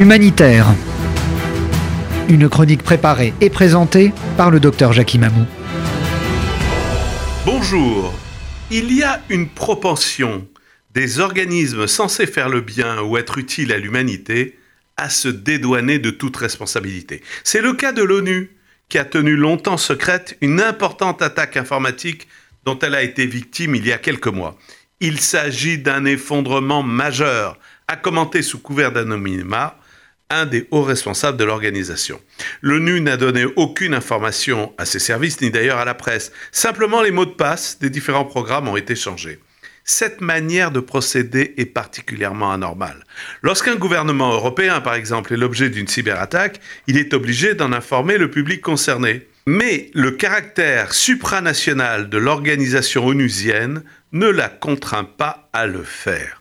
Humanitaire. Une chronique préparée et présentée par le docteur Jackie Mamou. Bonjour. Il y a une propension des organismes censés faire le bien ou être utiles à l'humanité à se dédouaner de toute responsabilité. C'est le cas de l'ONU, qui a tenu longtemps secrète une importante attaque informatique dont elle a été victime il y a quelques mois. Il s'agit d'un effondrement majeur, a commenté sous couvert d'anonymat un des hauts responsables de l'organisation. L'ONU n'a donné aucune information à ses services, ni d'ailleurs à la presse. Simplement, les mots de passe des différents programmes ont été changés. Cette manière de procéder est particulièrement anormale. Lorsqu'un gouvernement européen, par exemple, est l'objet d'une cyberattaque, il est obligé d'en informer le public concerné. Mais le caractère supranational de l'organisation onusienne ne la contraint pas à le faire.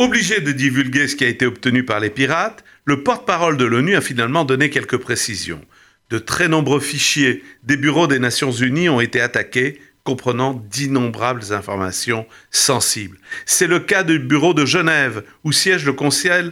Obligé de divulguer ce qui a été obtenu par les pirates, le porte-parole de l'ONU a finalement donné quelques précisions. De très nombreux fichiers des bureaux des Nations Unies ont été attaqués, comprenant d'innombrables informations sensibles. C'est le cas du bureau de Genève, où siège le Conseil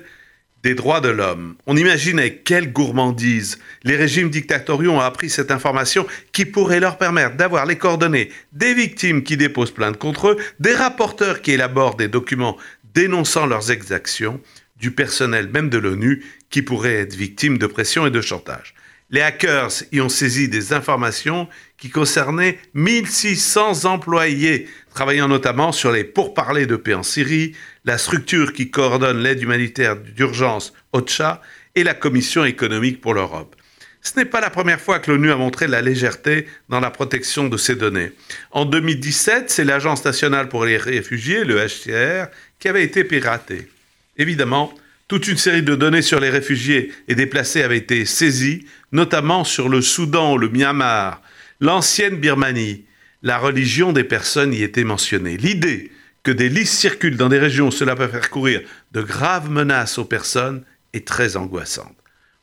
des droits de l'homme. On imagine avec quelle gourmandise les régimes dictatoriaux ont appris cette information qui pourrait leur permettre d'avoir les coordonnées des victimes qui déposent plainte contre eux, des rapporteurs qui élaborent des documents dénonçant leurs exactions, du personnel même de l'ONU qui pourrait être victime de pression et de chantage. Les hackers y ont saisi des informations qui concernaient 1600 employés, travaillant notamment sur les pourparlers de paix en Syrie, la structure qui coordonne l'aide humanitaire d'urgence OCHA et la Commission économique pour l'Europe. Ce n'est pas la première fois que l'ONU a montré la légèreté dans la protection de ces données. En 2017, c'est l'Agence nationale pour les réfugiés, le HCR, qui avait été piratée. Évidemment, toute une série de données sur les réfugiés et déplacés avaient été saisies, notamment sur le Soudan, le Myanmar, l'ancienne Birmanie. La religion des personnes y était mentionnée. L'idée que des listes circulent dans des régions où cela peut faire courir de graves menaces aux personnes est très angoissante.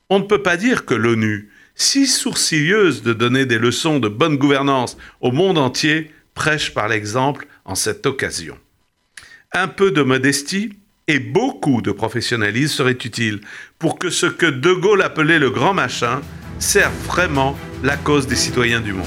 On ne peut pas dire que l'ONU, si sourcilleuse de donner des leçons de bonne gouvernance au monde entier, prêche par l'exemple en cette occasion un peu de modestie et beaucoup de professionnalisme seraient utiles pour que ce que De Gaulle appelait le grand machin serve vraiment la cause des citoyens du monde.